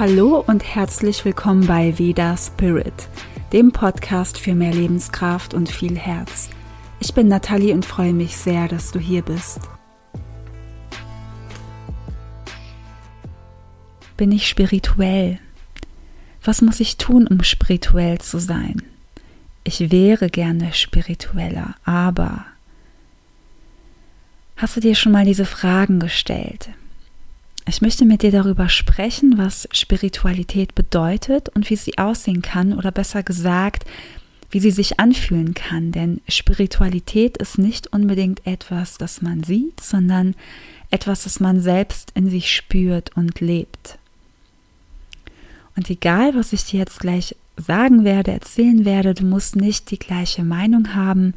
Hallo und herzlich willkommen bei Veda Spirit, dem Podcast für mehr Lebenskraft und viel Herz. Ich bin Nathalie und freue mich sehr, dass du hier bist. Bin ich spirituell? Was muss ich tun, um spirituell zu sein? Ich wäre gerne spiritueller, aber hast du dir schon mal diese Fragen gestellt? Ich möchte mit dir darüber sprechen, was Spiritualität bedeutet und wie sie aussehen kann oder besser gesagt, wie sie sich anfühlen kann. Denn Spiritualität ist nicht unbedingt etwas, das man sieht, sondern etwas, das man selbst in sich spürt und lebt. Und egal, was ich dir jetzt gleich sagen werde, erzählen werde, du musst nicht die gleiche Meinung haben,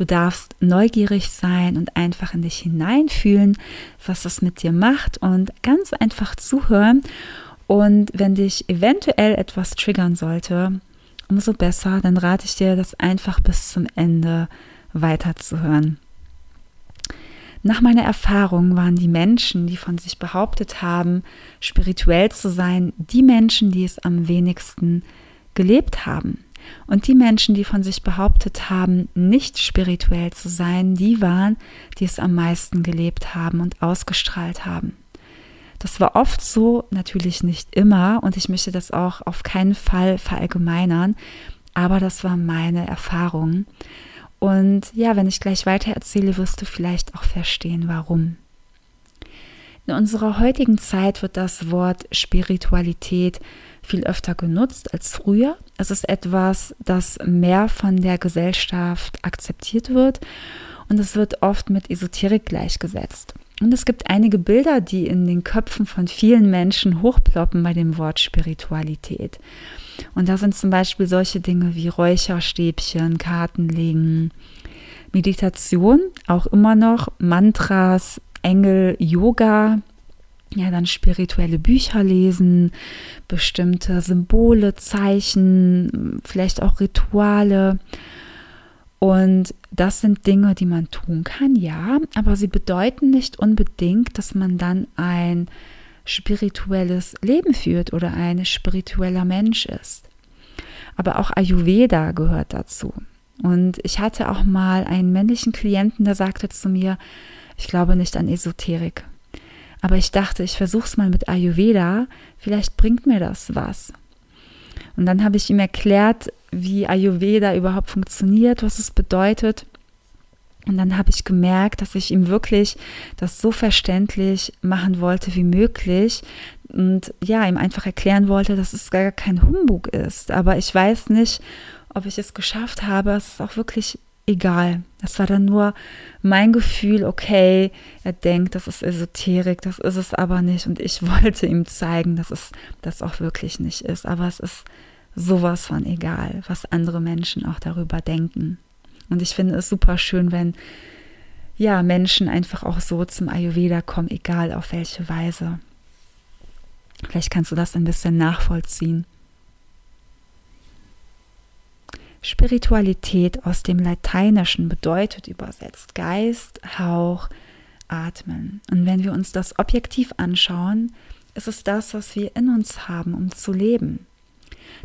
Du darfst neugierig sein und einfach in dich hineinfühlen, was das mit dir macht und ganz einfach zuhören. Und wenn dich eventuell etwas triggern sollte, umso besser, dann rate ich dir, das einfach bis zum Ende weiterzuhören. Nach meiner Erfahrung waren die Menschen, die von sich behauptet haben, spirituell zu sein, die Menschen, die es am wenigsten gelebt haben. Und die Menschen, die von sich behauptet haben, nicht spirituell zu sein, die waren, die es am meisten gelebt haben und ausgestrahlt haben. Das war oft so, natürlich nicht immer, und ich möchte das auch auf keinen Fall verallgemeinern, aber das war meine Erfahrung. Und ja, wenn ich gleich weiter erzähle, wirst du vielleicht auch verstehen, warum. In unserer heutigen Zeit wird das Wort Spiritualität viel öfter genutzt als früher. Es ist etwas, das mehr von der Gesellschaft akzeptiert wird und es wird oft mit Esoterik gleichgesetzt. Und es gibt einige Bilder, die in den Köpfen von vielen Menschen hochploppen bei dem Wort Spiritualität. Und da sind zum Beispiel solche Dinge wie Räucherstäbchen, Kartenlegen, Meditation, auch immer noch Mantras, Engel, Yoga, ja, dann spirituelle Bücher lesen, bestimmte Symbole, Zeichen, vielleicht auch Rituale. Und das sind Dinge, die man tun kann, ja, aber sie bedeuten nicht unbedingt, dass man dann ein spirituelles Leben führt oder ein spiritueller Mensch ist. Aber auch Ayurveda gehört dazu. Und ich hatte auch mal einen männlichen Klienten, der sagte zu mir, ich glaube nicht an Esoterik. Aber ich dachte, ich versuche es mal mit Ayurveda, vielleicht bringt mir das was. Und dann habe ich ihm erklärt, wie Ayurveda überhaupt funktioniert, was es bedeutet. Und dann habe ich gemerkt, dass ich ihm wirklich das so verständlich machen wollte wie möglich und ja, ihm einfach erklären wollte, dass es gar kein Humbug ist. Aber ich weiß nicht, ob ich es geschafft habe. Es auch wirklich egal. Das war dann nur mein Gefühl, okay, er denkt, das ist Esoterik, das ist es aber nicht. Und ich wollte ihm zeigen, dass es das auch wirklich nicht ist. Aber es ist sowas von egal, was andere Menschen auch darüber denken. Und ich finde es super schön, wenn ja Menschen einfach auch so zum Ayurveda kommen, egal auf welche Weise. Vielleicht kannst du das ein bisschen nachvollziehen. Spiritualität aus dem Lateinischen bedeutet übersetzt Geist, Hauch, Atmen. Und wenn wir uns das objektiv anschauen, ist es das, was wir in uns haben, um zu leben.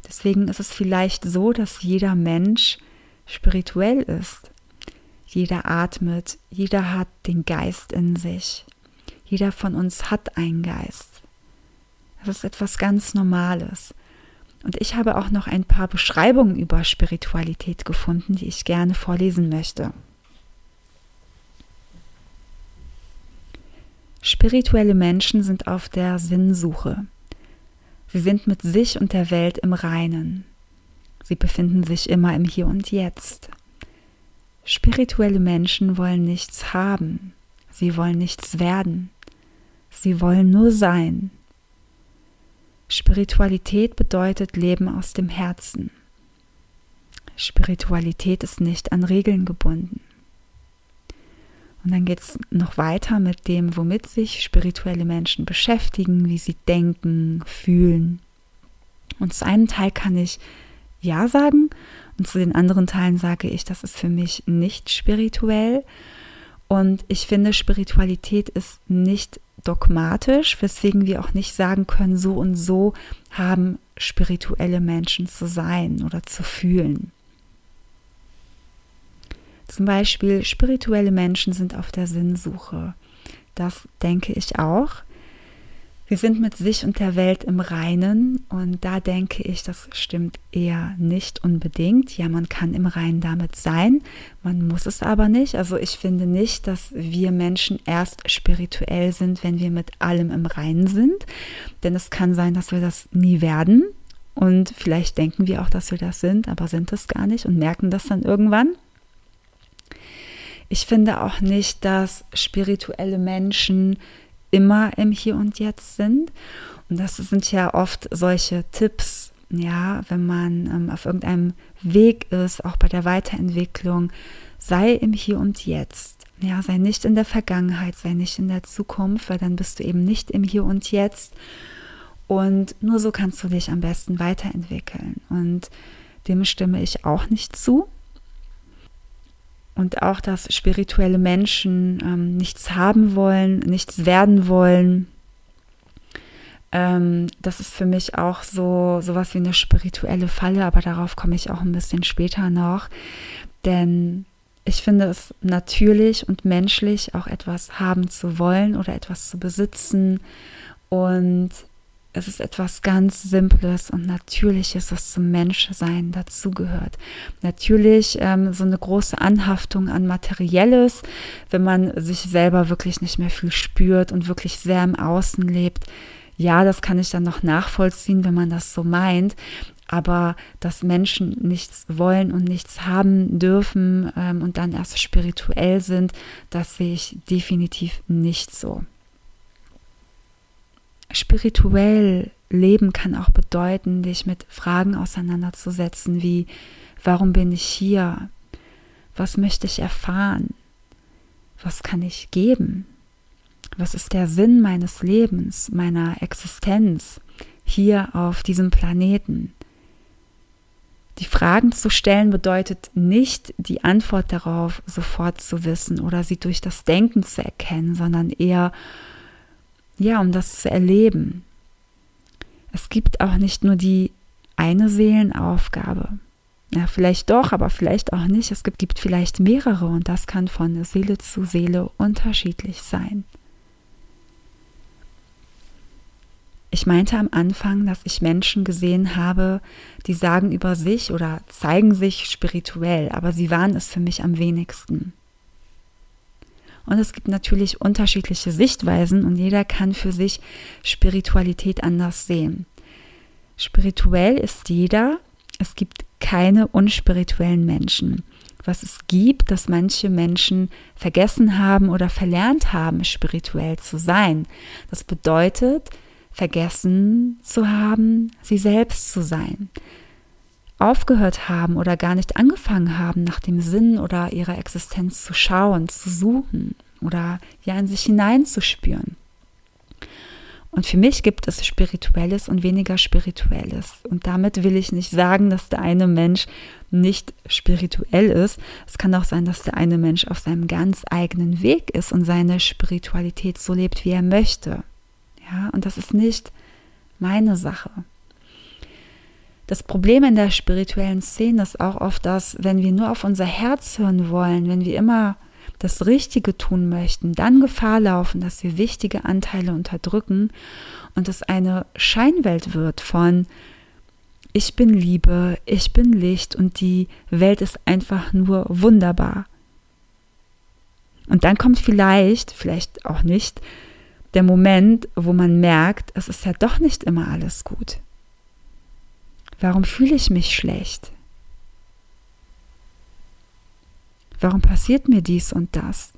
Deswegen ist es vielleicht so, dass jeder Mensch spirituell ist. Jeder atmet, jeder hat den Geist in sich. Jeder von uns hat einen Geist. Das ist etwas ganz Normales. Und ich habe auch noch ein paar Beschreibungen über Spiritualität gefunden, die ich gerne vorlesen möchte. Spirituelle Menschen sind auf der Sinnsuche. Sie sind mit sich und der Welt im Reinen. Sie befinden sich immer im Hier und Jetzt. Spirituelle Menschen wollen nichts haben. Sie wollen nichts werden. Sie wollen nur sein. Spiritualität bedeutet Leben aus dem Herzen. Spiritualität ist nicht an Regeln gebunden. Und dann geht es noch weiter mit dem, womit sich spirituelle Menschen beschäftigen, wie sie denken, fühlen. Und zu einem Teil kann ich Ja sagen und zu den anderen Teilen sage ich, das ist für mich nicht spirituell. Und ich finde, Spiritualität ist nicht dogmatisch, weswegen wir auch nicht sagen können, so und so haben spirituelle Menschen zu sein oder zu fühlen. Zum Beispiel, spirituelle Menschen sind auf der Sinnsuche. Das denke ich auch. Wir sind mit sich und der Welt im Reinen und da denke ich, das stimmt eher nicht unbedingt. Ja, man kann im Reinen damit sein, man muss es aber nicht. Also ich finde nicht, dass wir Menschen erst spirituell sind, wenn wir mit allem im Reinen sind, denn es kann sein, dass wir das nie werden und vielleicht denken wir auch, dass wir das sind, aber sind es gar nicht und merken das dann irgendwann. Ich finde auch nicht, dass spirituelle Menschen immer im Hier und Jetzt sind. Und das sind ja oft solche Tipps, ja, wenn man ähm, auf irgendeinem Weg ist, auch bei der Weiterentwicklung, sei im Hier und Jetzt. Ja, sei nicht in der Vergangenheit, sei nicht in der Zukunft, weil dann bist du eben nicht im Hier und Jetzt. Und nur so kannst du dich am besten weiterentwickeln. Und dem stimme ich auch nicht zu und auch, dass spirituelle Menschen ähm, nichts haben wollen, nichts werden wollen. Ähm, das ist für mich auch so sowas wie eine spirituelle Falle, aber darauf komme ich auch ein bisschen später noch. Denn ich finde es natürlich und menschlich, auch etwas haben zu wollen oder etwas zu besitzen. Und es ist etwas ganz Simples und Natürliches, was zum Menschsein dazugehört. Natürlich ähm, so eine große Anhaftung an Materielles, wenn man sich selber wirklich nicht mehr viel spürt und wirklich sehr im Außen lebt. Ja, das kann ich dann noch nachvollziehen, wenn man das so meint. Aber dass Menschen nichts wollen und nichts haben dürfen ähm, und dann erst spirituell sind, das sehe ich definitiv nicht so spirituell leben kann auch bedeuten, dich mit Fragen auseinanderzusetzen, wie warum bin ich hier? Was möchte ich erfahren? Was kann ich geben? Was ist der Sinn meines Lebens, meiner Existenz hier auf diesem Planeten? Die Fragen zu stellen bedeutet nicht, die Antwort darauf sofort zu wissen oder sie durch das Denken zu erkennen, sondern eher ja, um das zu erleben. Es gibt auch nicht nur die eine Seelenaufgabe. Ja, vielleicht doch, aber vielleicht auch nicht. Es gibt, gibt vielleicht mehrere und das kann von Seele zu Seele unterschiedlich sein. Ich meinte am Anfang, dass ich Menschen gesehen habe, die sagen über sich oder zeigen sich spirituell, aber sie waren es für mich am wenigsten. Und es gibt natürlich unterschiedliche Sichtweisen und jeder kann für sich Spiritualität anders sehen. Spirituell ist jeder. Es gibt keine unspirituellen Menschen. Was es gibt, dass manche Menschen vergessen haben oder verlernt haben, spirituell zu sein. Das bedeutet, vergessen zu haben, sie selbst zu sein aufgehört haben oder gar nicht angefangen haben, nach dem Sinn oder ihrer Existenz zu schauen, zu suchen oder ja in sich hineinzuspüren. Und für mich gibt es Spirituelles und weniger Spirituelles. Und damit will ich nicht sagen, dass der eine Mensch nicht spirituell ist. Es kann auch sein, dass der eine Mensch auf seinem ganz eigenen Weg ist und seine Spiritualität so lebt, wie er möchte. Ja, und das ist nicht meine Sache. Das Problem in der spirituellen Szene ist auch oft, dass wenn wir nur auf unser Herz hören wollen, wenn wir immer das Richtige tun möchten, dann Gefahr laufen, dass wir wichtige Anteile unterdrücken und es eine Scheinwelt wird von ich bin Liebe, ich bin Licht und die Welt ist einfach nur wunderbar. Und dann kommt vielleicht, vielleicht auch nicht, der Moment, wo man merkt, es ist ja doch nicht immer alles gut. Warum fühle ich mich schlecht? Warum passiert mir dies und das?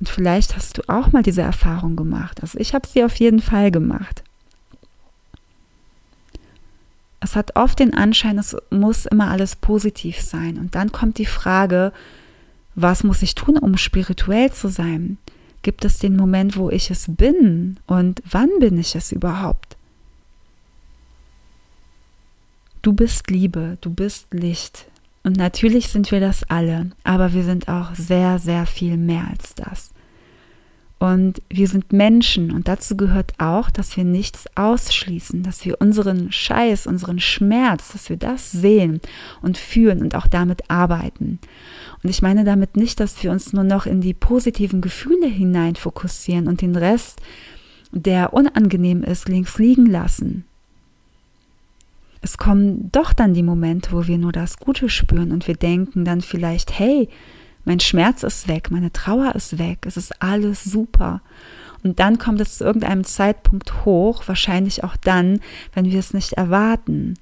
Und vielleicht hast du auch mal diese Erfahrung gemacht. Also ich habe sie auf jeden Fall gemacht. Es hat oft den Anschein, es muss immer alles positiv sein. Und dann kommt die Frage, was muss ich tun, um spirituell zu sein? Gibt es den Moment, wo ich es bin? Und wann bin ich es überhaupt? Du bist Liebe, du bist Licht. Und natürlich sind wir das alle, aber wir sind auch sehr, sehr viel mehr als das. Und wir sind Menschen und dazu gehört auch, dass wir nichts ausschließen, dass wir unseren Scheiß, unseren Schmerz, dass wir das sehen und fühlen und auch damit arbeiten. Und ich meine damit nicht, dass wir uns nur noch in die positiven Gefühle hinein fokussieren und den Rest, der unangenehm ist, links liegen lassen. Es kommen doch dann die Momente, wo wir nur das Gute spüren und wir denken dann vielleicht, hey, mein Schmerz ist weg, meine Trauer ist weg, es ist alles super. Und dann kommt es zu irgendeinem Zeitpunkt hoch, wahrscheinlich auch dann, wenn wir es nicht erwarten.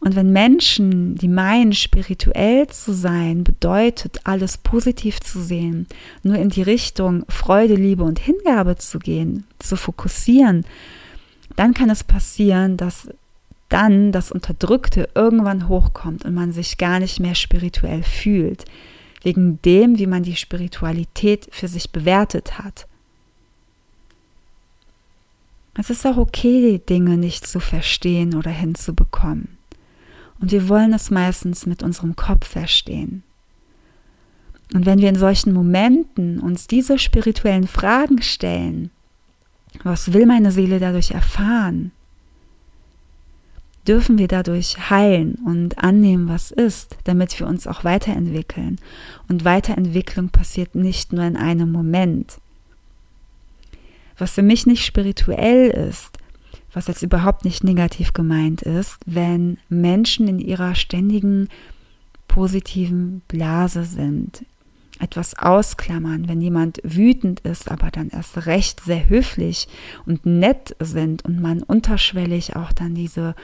Und wenn Menschen, die meinen, spirituell zu sein, bedeutet, alles positiv zu sehen, nur in die Richtung Freude, Liebe und Hingabe zu gehen, zu fokussieren, dann kann es passieren, dass dann das Unterdrückte irgendwann hochkommt und man sich gar nicht mehr spirituell fühlt wegen dem, wie man die Spiritualität für sich bewertet hat. Es ist auch okay, Dinge nicht zu verstehen oder hinzubekommen. Und wir wollen es meistens mit unserem Kopf verstehen. Und wenn wir in solchen Momenten uns diese spirituellen Fragen stellen, was will meine Seele dadurch erfahren? Dürfen wir dadurch heilen und annehmen, was ist, damit wir uns auch weiterentwickeln. Und Weiterentwicklung passiert nicht nur in einem Moment. Was für mich nicht spirituell ist, was jetzt überhaupt nicht negativ gemeint ist, wenn Menschen in ihrer ständigen positiven Blase sind, etwas ausklammern, wenn jemand wütend ist, aber dann erst recht sehr höflich und nett sind und man unterschwellig auch dann diese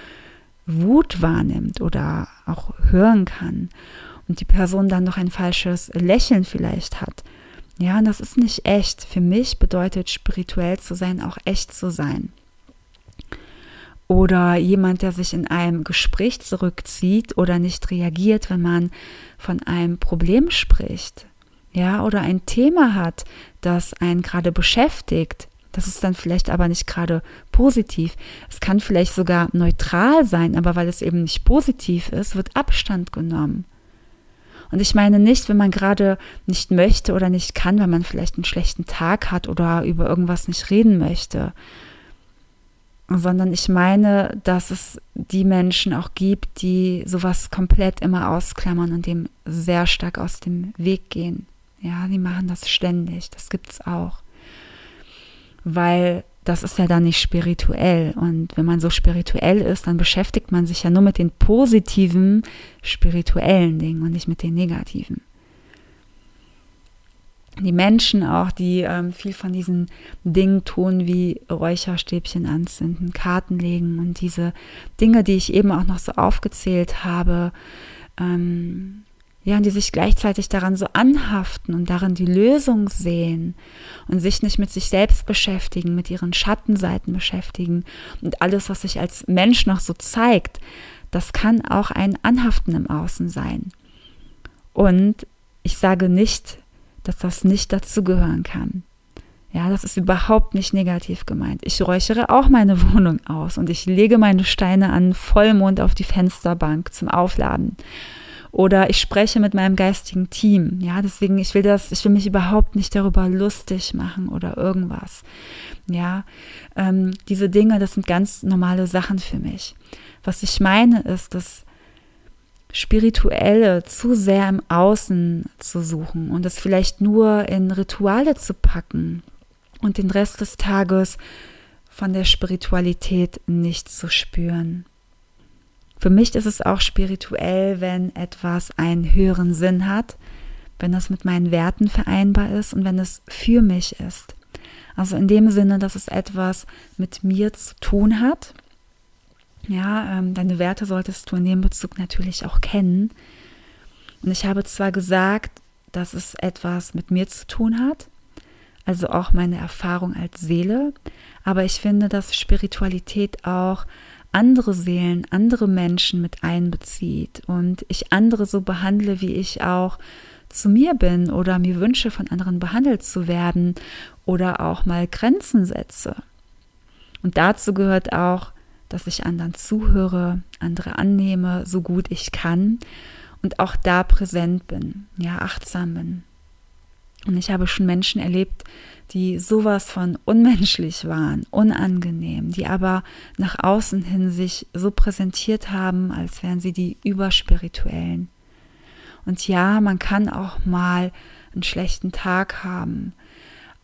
Wut wahrnimmt oder auch hören kann und die Person dann noch ein falsches Lächeln vielleicht hat. Ja, das ist nicht echt. Für mich bedeutet spirituell zu sein auch echt zu sein. Oder jemand, der sich in einem Gespräch zurückzieht oder nicht reagiert, wenn man von einem Problem spricht. Ja, oder ein Thema hat, das einen gerade beschäftigt das ist dann vielleicht aber nicht gerade positiv. Es kann vielleicht sogar neutral sein, aber weil es eben nicht positiv ist, wird Abstand genommen. Und ich meine nicht, wenn man gerade nicht möchte oder nicht kann, wenn man vielleicht einen schlechten Tag hat oder über irgendwas nicht reden möchte, sondern ich meine, dass es die Menschen auch gibt, die sowas komplett immer ausklammern und dem sehr stark aus dem Weg gehen. Ja, die machen das ständig. Das gibt es auch weil das ist ja dann nicht spirituell. Und wenn man so spirituell ist, dann beschäftigt man sich ja nur mit den positiven spirituellen Dingen und nicht mit den negativen. Die Menschen auch, die ähm, viel von diesen Dingen tun, wie Räucherstäbchen anzünden, Karten legen und diese Dinge, die ich eben auch noch so aufgezählt habe, ähm, ja, und die sich gleichzeitig daran so anhaften und darin die Lösung sehen und sich nicht mit sich selbst beschäftigen, mit ihren Schattenseiten beschäftigen und alles, was sich als Mensch noch so zeigt, das kann auch ein Anhaften im Außen sein. Und ich sage nicht, dass das nicht dazugehören kann. Ja, das ist überhaupt nicht negativ gemeint. Ich räuchere auch meine Wohnung aus und ich lege meine Steine an Vollmond auf die Fensterbank zum Aufladen oder ich spreche mit meinem geistigen Team. Ja, deswegen, ich will das, ich will mich überhaupt nicht darüber lustig machen oder irgendwas. Ja, ähm, diese Dinge, das sind ganz normale Sachen für mich. Was ich meine, ist, dass Spirituelle zu sehr im Außen zu suchen und es vielleicht nur in Rituale zu packen und den Rest des Tages von der Spiritualität nicht zu spüren. Für mich ist es auch spirituell, wenn etwas einen höheren Sinn hat, wenn es mit meinen Werten vereinbar ist und wenn es für mich ist. Also in dem Sinne, dass es etwas mit mir zu tun hat. Ja, ähm, deine Werte solltest du in dem Bezug natürlich auch kennen. Und ich habe zwar gesagt, dass es etwas mit mir zu tun hat, also auch meine Erfahrung als Seele, aber ich finde, dass Spiritualität auch andere Seelen, andere Menschen mit einbezieht und ich andere so behandle, wie ich auch zu mir bin oder mir wünsche, von anderen behandelt zu werden oder auch mal Grenzen setze. Und dazu gehört auch, dass ich anderen zuhöre, andere annehme, so gut ich kann und auch da präsent bin, ja, achtsam bin. Und ich habe schon Menschen erlebt, die sowas von unmenschlich waren, unangenehm, die aber nach außen hin sich so präsentiert haben, als wären sie die überspirituellen. Und ja, man kann auch mal einen schlechten Tag haben,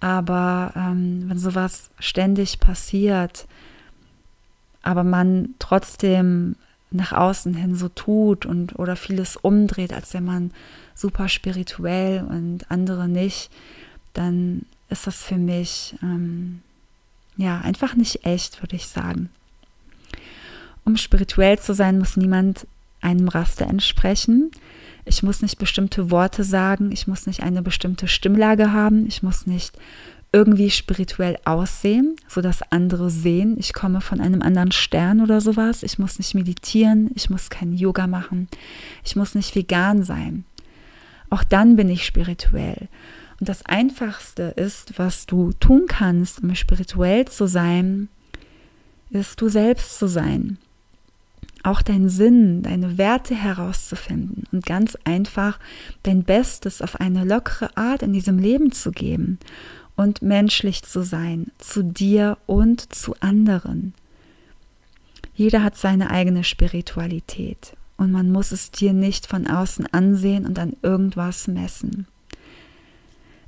aber ähm, wenn sowas ständig passiert, aber man trotzdem nach außen hin so tut und oder vieles umdreht, als wenn man super spirituell und andere nicht, dann ist das für mich ähm, ja einfach nicht echt, würde ich sagen. Um spirituell zu sein, muss niemand einem Raster entsprechen. Ich muss nicht bestimmte Worte sagen, ich muss nicht eine bestimmte Stimmlage haben, ich muss nicht irgendwie spirituell aussehen, sodass andere sehen, ich komme von einem anderen Stern oder sowas. Ich muss nicht meditieren, ich muss kein Yoga machen, ich muss nicht vegan sein. Auch dann bin ich spirituell. Und das Einfachste ist, was du tun kannst, um spirituell zu sein, ist du selbst zu sein. Auch deinen Sinn, deine Werte herauszufinden und ganz einfach dein Bestes auf eine lockere Art in diesem Leben zu geben und menschlich zu sein, zu dir und zu anderen. Jeder hat seine eigene Spiritualität und man muss es dir nicht von außen ansehen und an irgendwas messen.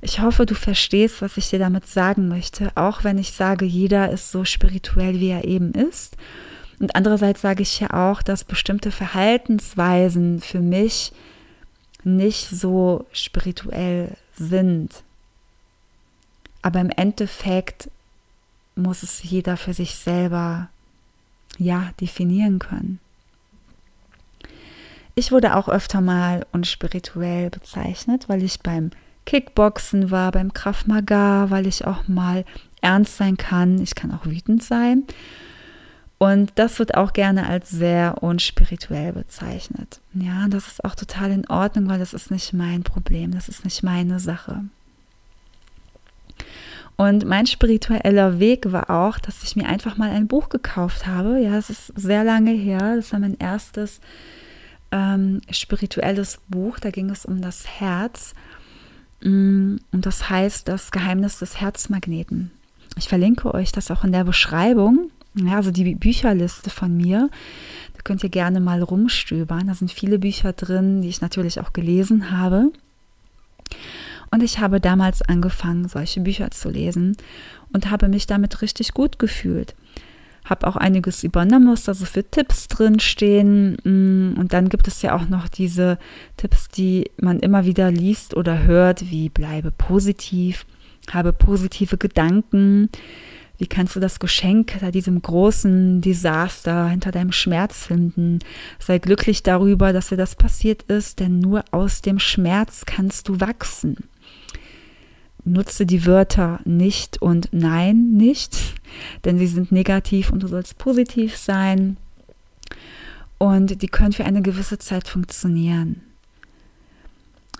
Ich hoffe, du verstehst, was ich dir damit sagen möchte, auch wenn ich sage, jeder ist so spirituell, wie er eben ist. Und andererseits sage ich ja auch, dass bestimmte Verhaltensweisen für mich nicht so spirituell sind. Aber im Endeffekt muss es jeder für sich selber ja definieren können. Ich wurde auch öfter mal unspirituell bezeichnet, weil ich beim Kickboxen war, beim Krav weil ich auch mal ernst sein kann. Ich kann auch wütend sein. Und das wird auch gerne als sehr unspirituell bezeichnet. Ja, das ist auch total in Ordnung, weil das ist nicht mein Problem, das ist nicht meine Sache. Und mein spiritueller Weg war auch, dass ich mir einfach mal ein Buch gekauft habe. Ja, es ist sehr lange her. Das war mein erstes ähm, spirituelles Buch. Da ging es um das Herz. Mm, und das heißt das Geheimnis des Herzmagneten. Ich verlinke euch das auch in der Beschreibung. Ja, also die Bücherliste von mir. Da könnt ihr gerne mal rumstöbern. Da sind viele Bücher drin, die ich natürlich auch gelesen habe. Und ich habe damals angefangen, solche Bücher zu lesen und habe mich damit richtig gut gefühlt. Habe auch einiges übernommen, was da so für Tipps drin stehen. Mm, und dann gibt es ja auch noch diese Tipps, die man immer wieder liest oder hört, wie bleibe positiv, habe positive Gedanken. Wie kannst du das Geschenk hinter diesem großen Desaster, hinter deinem Schmerz finden? Sei glücklich darüber, dass dir das passiert ist, denn nur aus dem Schmerz kannst du wachsen nutze die Wörter nicht und nein nicht, denn sie sind negativ und du sollst positiv sein. Und die können für eine gewisse Zeit funktionieren.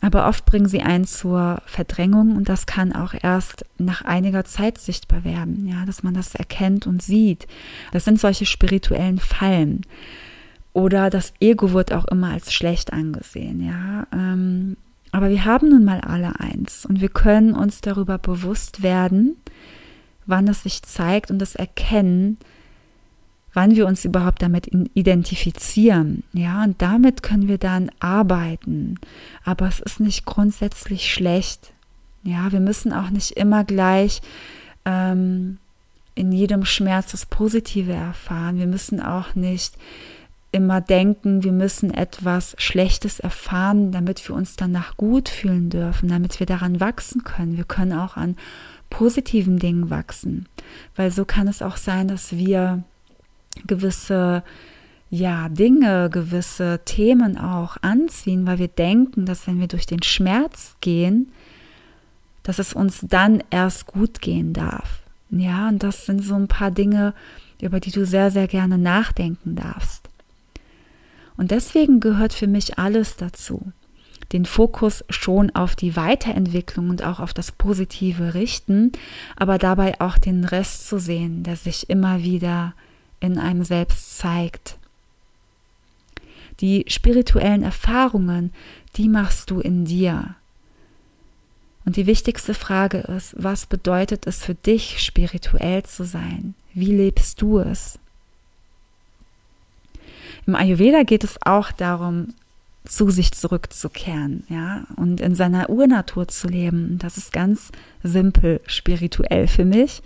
Aber oft bringen sie einen zur Verdrängung und das kann auch erst nach einiger Zeit sichtbar werden, ja, dass man das erkennt und sieht. Das sind solche spirituellen Fallen. Oder das Ego wird auch immer als schlecht angesehen, ja. Ähm, aber wir haben nun mal alle eins und wir können uns darüber bewusst werden, wann es sich zeigt und das erkennen, wann wir uns überhaupt damit identifizieren. Ja, und damit können wir dann arbeiten. Aber es ist nicht grundsätzlich schlecht. Ja, wir müssen auch nicht immer gleich ähm, in jedem Schmerz das Positive erfahren. Wir müssen auch nicht immer denken, wir müssen etwas Schlechtes erfahren, damit wir uns danach gut fühlen dürfen, damit wir daran wachsen können. Wir können auch an positiven Dingen wachsen, weil so kann es auch sein, dass wir gewisse ja, Dinge, gewisse Themen auch anziehen, weil wir denken, dass wenn wir durch den Schmerz gehen, dass es uns dann erst gut gehen darf. Ja, und das sind so ein paar Dinge, über die du sehr, sehr gerne nachdenken darfst. Und deswegen gehört für mich alles dazu. Den Fokus schon auf die Weiterentwicklung und auch auf das Positive richten, aber dabei auch den Rest zu sehen, der sich immer wieder in einem selbst zeigt. Die spirituellen Erfahrungen, die machst du in dir. Und die wichtigste Frage ist, was bedeutet es für dich, spirituell zu sein? Wie lebst du es? Im Ayurveda geht es auch darum, zu sich zurückzukehren, ja, und in seiner Urnatur zu leben. Das ist ganz simpel spirituell für mich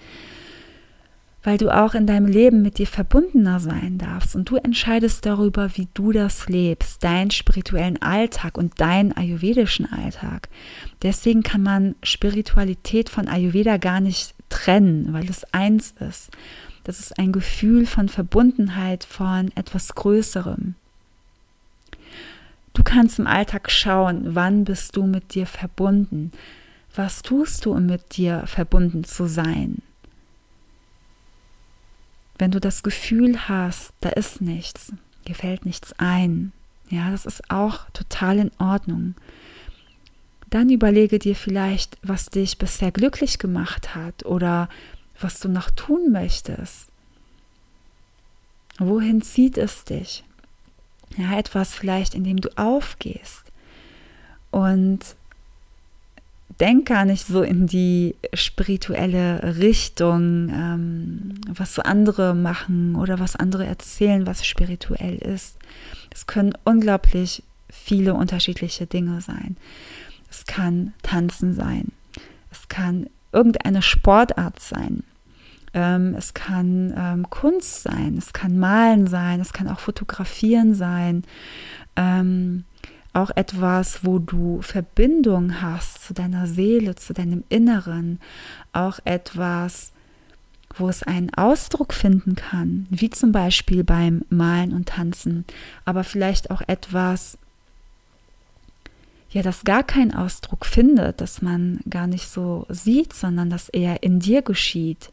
weil du auch in deinem Leben mit dir verbundener sein darfst und du entscheidest darüber, wie du das lebst, deinen spirituellen Alltag und deinen ayurvedischen Alltag. Deswegen kann man Spiritualität von Ayurveda gar nicht trennen, weil es eins ist. Das ist ein Gefühl von Verbundenheit, von etwas Größerem. Du kannst im Alltag schauen, wann bist du mit dir verbunden? Was tust du, um mit dir verbunden zu sein? Wenn du das Gefühl hast, da ist nichts, dir fällt nichts ein, ja, das ist auch total in Ordnung. Dann überlege dir vielleicht, was dich bisher glücklich gemacht hat oder was du noch tun möchtest. Wohin zieht es dich? Ja, etwas vielleicht, in dem du aufgehst. Und denk gar nicht so in die spirituelle Richtung, ähm, was so andere machen oder was andere erzählen, was spirituell ist. Es können unglaublich viele unterschiedliche Dinge sein. Es kann Tanzen sein. Es kann irgendeine Sportart sein. Ähm, es kann ähm, Kunst sein. Es kann Malen sein. Es kann auch Fotografieren sein. Ähm, auch etwas, wo du Verbindung hast zu deiner Seele, zu deinem Inneren, auch etwas, wo es einen Ausdruck finden kann, wie zum Beispiel beim Malen und Tanzen, aber vielleicht auch etwas, ja, das gar keinen Ausdruck findet, dass man gar nicht so sieht, sondern das eher in dir geschieht.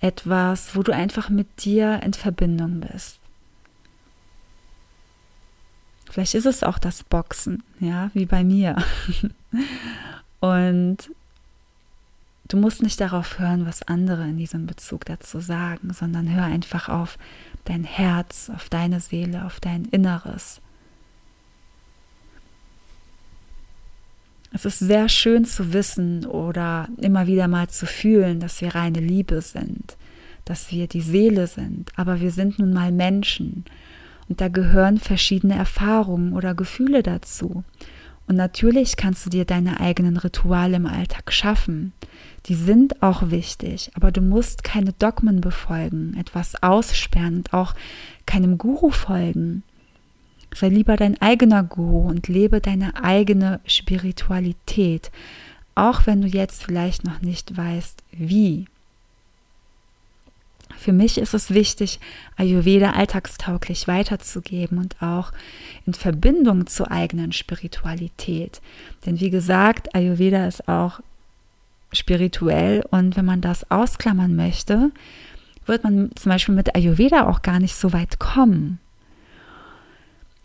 Etwas, wo du einfach mit dir in Verbindung bist. Vielleicht ist es auch das Boxen, ja, wie bei mir. Und du musst nicht darauf hören, was andere in diesem Bezug dazu sagen, sondern hör einfach auf dein Herz, auf deine Seele, auf dein Inneres. Es ist sehr schön zu wissen oder immer wieder mal zu fühlen, dass wir reine Liebe sind, dass wir die Seele sind, aber wir sind nun mal Menschen und da gehören verschiedene Erfahrungen oder Gefühle dazu. Und natürlich kannst du dir deine eigenen Rituale im Alltag schaffen. Die sind auch wichtig, aber du musst keine Dogmen befolgen, etwas aussperren und auch keinem Guru folgen. Sei lieber dein eigener Guru und lebe deine eigene Spiritualität, auch wenn du jetzt vielleicht noch nicht weißt, wie. Für mich ist es wichtig, Ayurveda alltagstauglich weiterzugeben und auch in Verbindung zur eigenen Spiritualität. Denn wie gesagt, Ayurveda ist auch spirituell und wenn man das ausklammern möchte, wird man zum Beispiel mit Ayurveda auch gar nicht so weit kommen.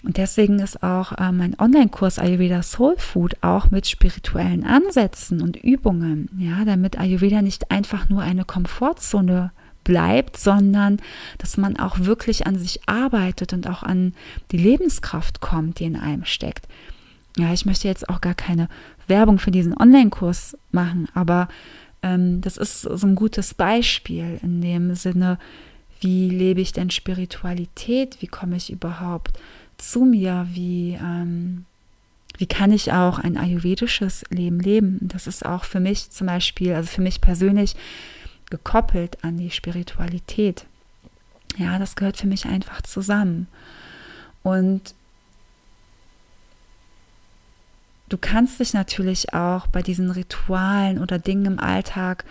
Und deswegen ist auch äh, mein Online-Kurs Ayurveda Soul Food auch mit spirituellen Ansätzen und Übungen, ja, damit Ayurveda nicht einfach nur eine Komfortzone bleibt, sondern dass man auch wirklich an sich arbeitet und auch an die Lebenskraft kommt, die in einem steckt. Ja, ich möchte jetzt auch gar keine Werbung für diesen Online-Kurs machen, aber ähm, das ist so ein gutes Beispiel in dem Sinne, wie lebe ich denn Spiritualität, wie komme ich überhaupt zu mir, wie, ähm, wie kann ich auch ein ayurvedisches Leben leben. Das ist auch für mich zum Beispiel, also für mich persönlich, gekoppelt an die Spiritualität. Ja, das gehört für mich einfach zusammen. Und du kannst dich natürlich auch bei diesen Ritualen oder Dingen im Alltag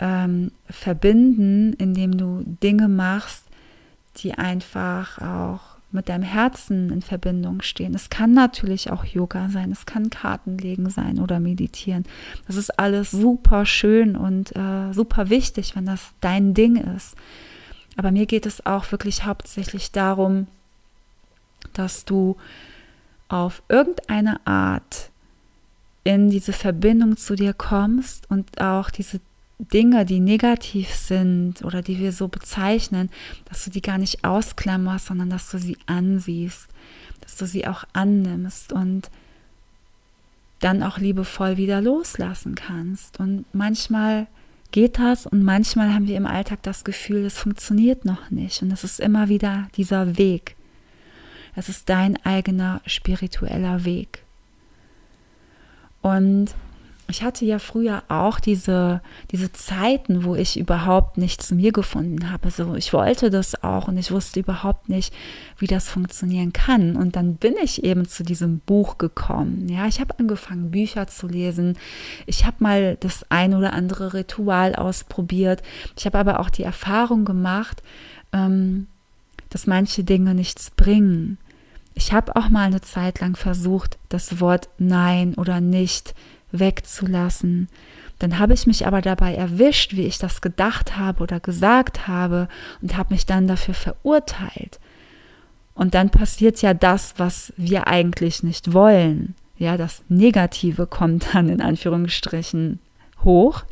ähm, verbinden, indem du Dinge machst, die einfach auch mit deinem Herzen in Verbindung stehen. Es kann natürlich auch Yoga sein, es kann Kartenlegen sein oder meditieren. Das ist alles super schön und äh, super wichtig, wenn das dein Ding ist. Aber mir geht es auch wirklich hauptsächlich darum, dass du auf irgendeine Art in diese Verbindung zu dir kommst und auch diese Dinge, die negativ sind oder die wir so bezeichnen, dass du die gar nicht ausklammerst, sondern dass du sie ansiehst, dass du sie auch annimmst und dann auch liebevoll wieder loslassen kannst. Und manchmal geht das und manchmal haben wir im Alltag das Gefühl, es funktioniert noch nicht. Und es ist immer wieder dieser Weg. Es ist dein eigener spiritueller Weg. Und ich hatte ja früher auch diese, diese Zeiten, wo ich überhaupt nicht zu mir gefunden habe. Also ich wollte das auch und ich wusste überhaupt nicht, wie das funktionieren kann. Und dann bin ich eben zu diesem Buch gekommen. Ja, ich habe angefangen, Bücher zu lesen. Ich habe mal das ein oder andere Ritual ausprobiert. Ich habe aber auch die Erfahrung gemacht, ähm, dass manche Dinge nichts bringen. Ich habe auch mal eine Zeit lang versucht, das Wort Nein oder nicht wegzulassen. Dann habe ich mich aber dabei erwischt, wie ich das gedacht habe oder gesagt habe und habe mich dann dafür verurteilt. Und dann passiert ja das, was wir eigentlich nicht wollen. Ja, das Negative kommt dann in Anführungsstrichen hoch.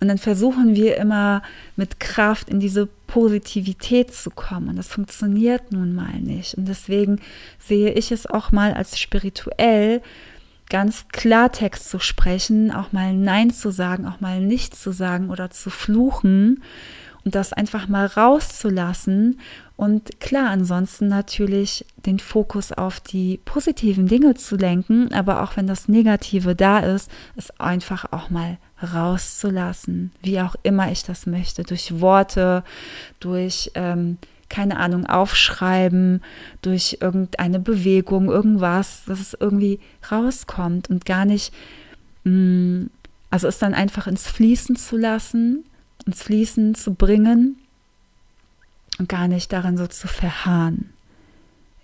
Und dann versuchen wir immer mit Kraft in diese Positivität zu kommen. Und das funktioniert nun mal nicht. Und deswegen sehe ich es auch mal als spirituell, ganz Klartext zu sprechen, auch mal Nein zu sagen, auch mal nicht zu sagen oder zu fluchen und das einfach mal rauszulassen. Und klar, ansonsten natürlich den Fokus auf die positiven Dinge zu lenken, aber auch wenn das Negative da ist, es einfach auch mal rauszulassen, wie auch immer ich das möchte, durch Worte, durch ähm, keine Ahnung, aufschreiben, durch irgendeine Bewegung, irgendwas, dass es irgendwie rauskommt und gar nicht, mh, mm, also es dann einfach ins Fließen zu lassen, ins Fließen zu bringen und gar nicht darin so zu verharren.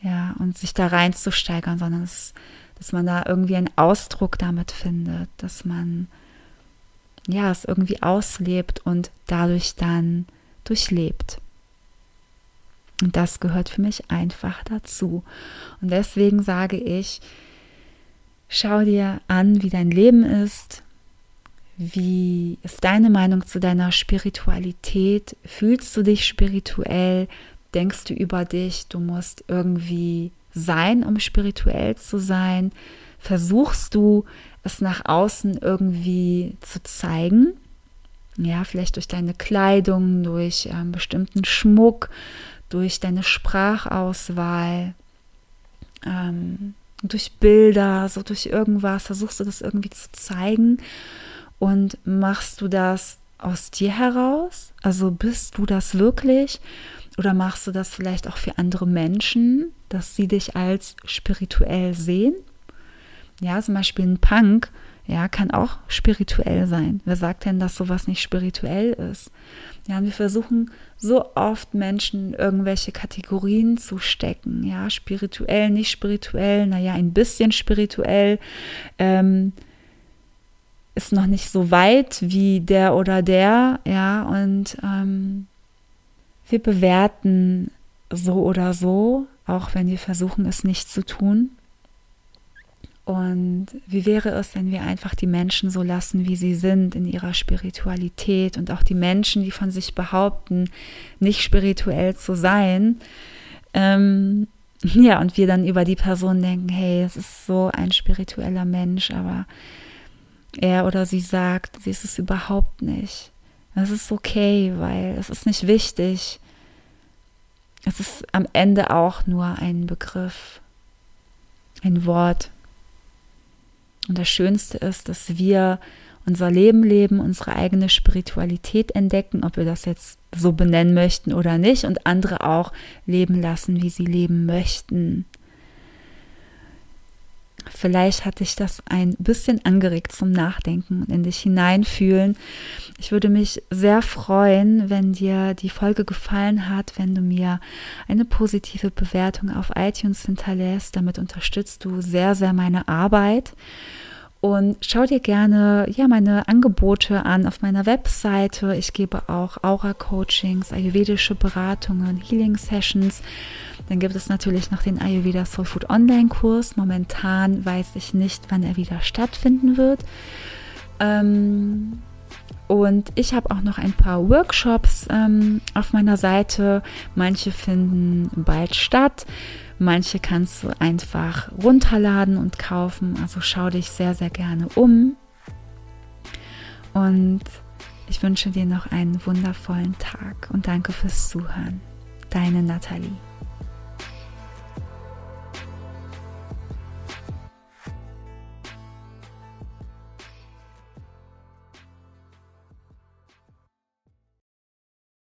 Ja, und sich da reinzusteigern, sondern es, dass man da irgendwie einen Ausdruck damit findet, dass man ja es irgendwie auslebt und dadurch dann durchlebt. Und das gehört für mich einfach dazu. Und deswegen sage ich, schau dir an, wie dein Leben ist. Wie ist deine Meinung zu deiner Spiritualität? Fühlst du dich spirituell? Denkst du über dich, du musst irgendwie sein, um spirituell zu sein? Versuchst du es nach außen irgendwie zu zeigen? Ja, vielleicht durch deine Kleidung, durch ähm, bestimmten Schmuck, durch deine Sprachauswahl, ähm, durch Bilder, so durch irgendwas, versuchst du das irgendwie zu zeigen und machst du das aus dir heraus? Also bist du das wirklich? Oder machst du das vielleicht auch für andere Menschen, dass sie dich als spirituell sehen? Ja, zum Beispiel ein Punk, ja, kann auch spirituell sein. Wer sagt denn, dass sowas nicht spirituell ist? Ja, wir versuchen so oft Menschen irgendwelche Kategorien zu stecken. Ja, spirituell, nicht spirituell, naja, ein bisschen spirituell. Ähm, ist noch nicht so weit wie der oder der, ja, und ähm, wir bewerten so oder so, auch wenn wir versuchen, es nicht zu tun. Und wie wäre es, wenn wir einfach die Menschen so lassen, wie sie sind in ihrer Spiritualität und auch die Menschen, die von sich behaupten, nicht spirituell zu sein. Ähm, ja, und wir dann über die Person denken, hey, es ist so ein spiritueller Mensch, aber er oder sie sagt, sie ist es überhaupt nicht. Das ist okay, weil es ist nicht wichtig. Es ist am Ende auch nur ein Begriff, ein Wort. Und das Schönste ist, dass wir unser Leben leben, unsere eigene Spiritualität entdecken, ob wir das jetzt so benennen möchten oder nicht, und andere auch leben lassen, wie sie leben möchten. Vielleicht hat dich das ein bisschen angeregt zum Nachdenken und in dich hineinfühlen. Ich würde mich sehr freuen, wenn dir die Folge gefallen hat, wenn du mir eine positive Bewertung auf iTunes hinterlässt. Damit unterstützt du sehr, sehr meine Arbeit. Und schau dir gerne ja meine Angebote an auf meiner Webseite. Ich gebe auch Aura-Coachings, ayurvedische Beratungen, Healing-Sessions. Dann gibt es natürlich noch den Ayurveda Soul Food Online-Kurs. Momentan weiß ich nicht, wann er wieder stattfinden wird. Ähm, Und ich habe auch noch ein paar Workshops ähm, auf meiner Seite. Manche finden bald statt. Manche kannst du einfach runterladen und kaufen. Also schau dich sehr, sehr gerne um. Und ich wünsche dir noch einen wundervollen Tag und danke fürs Zuhören. Deine Nathalie.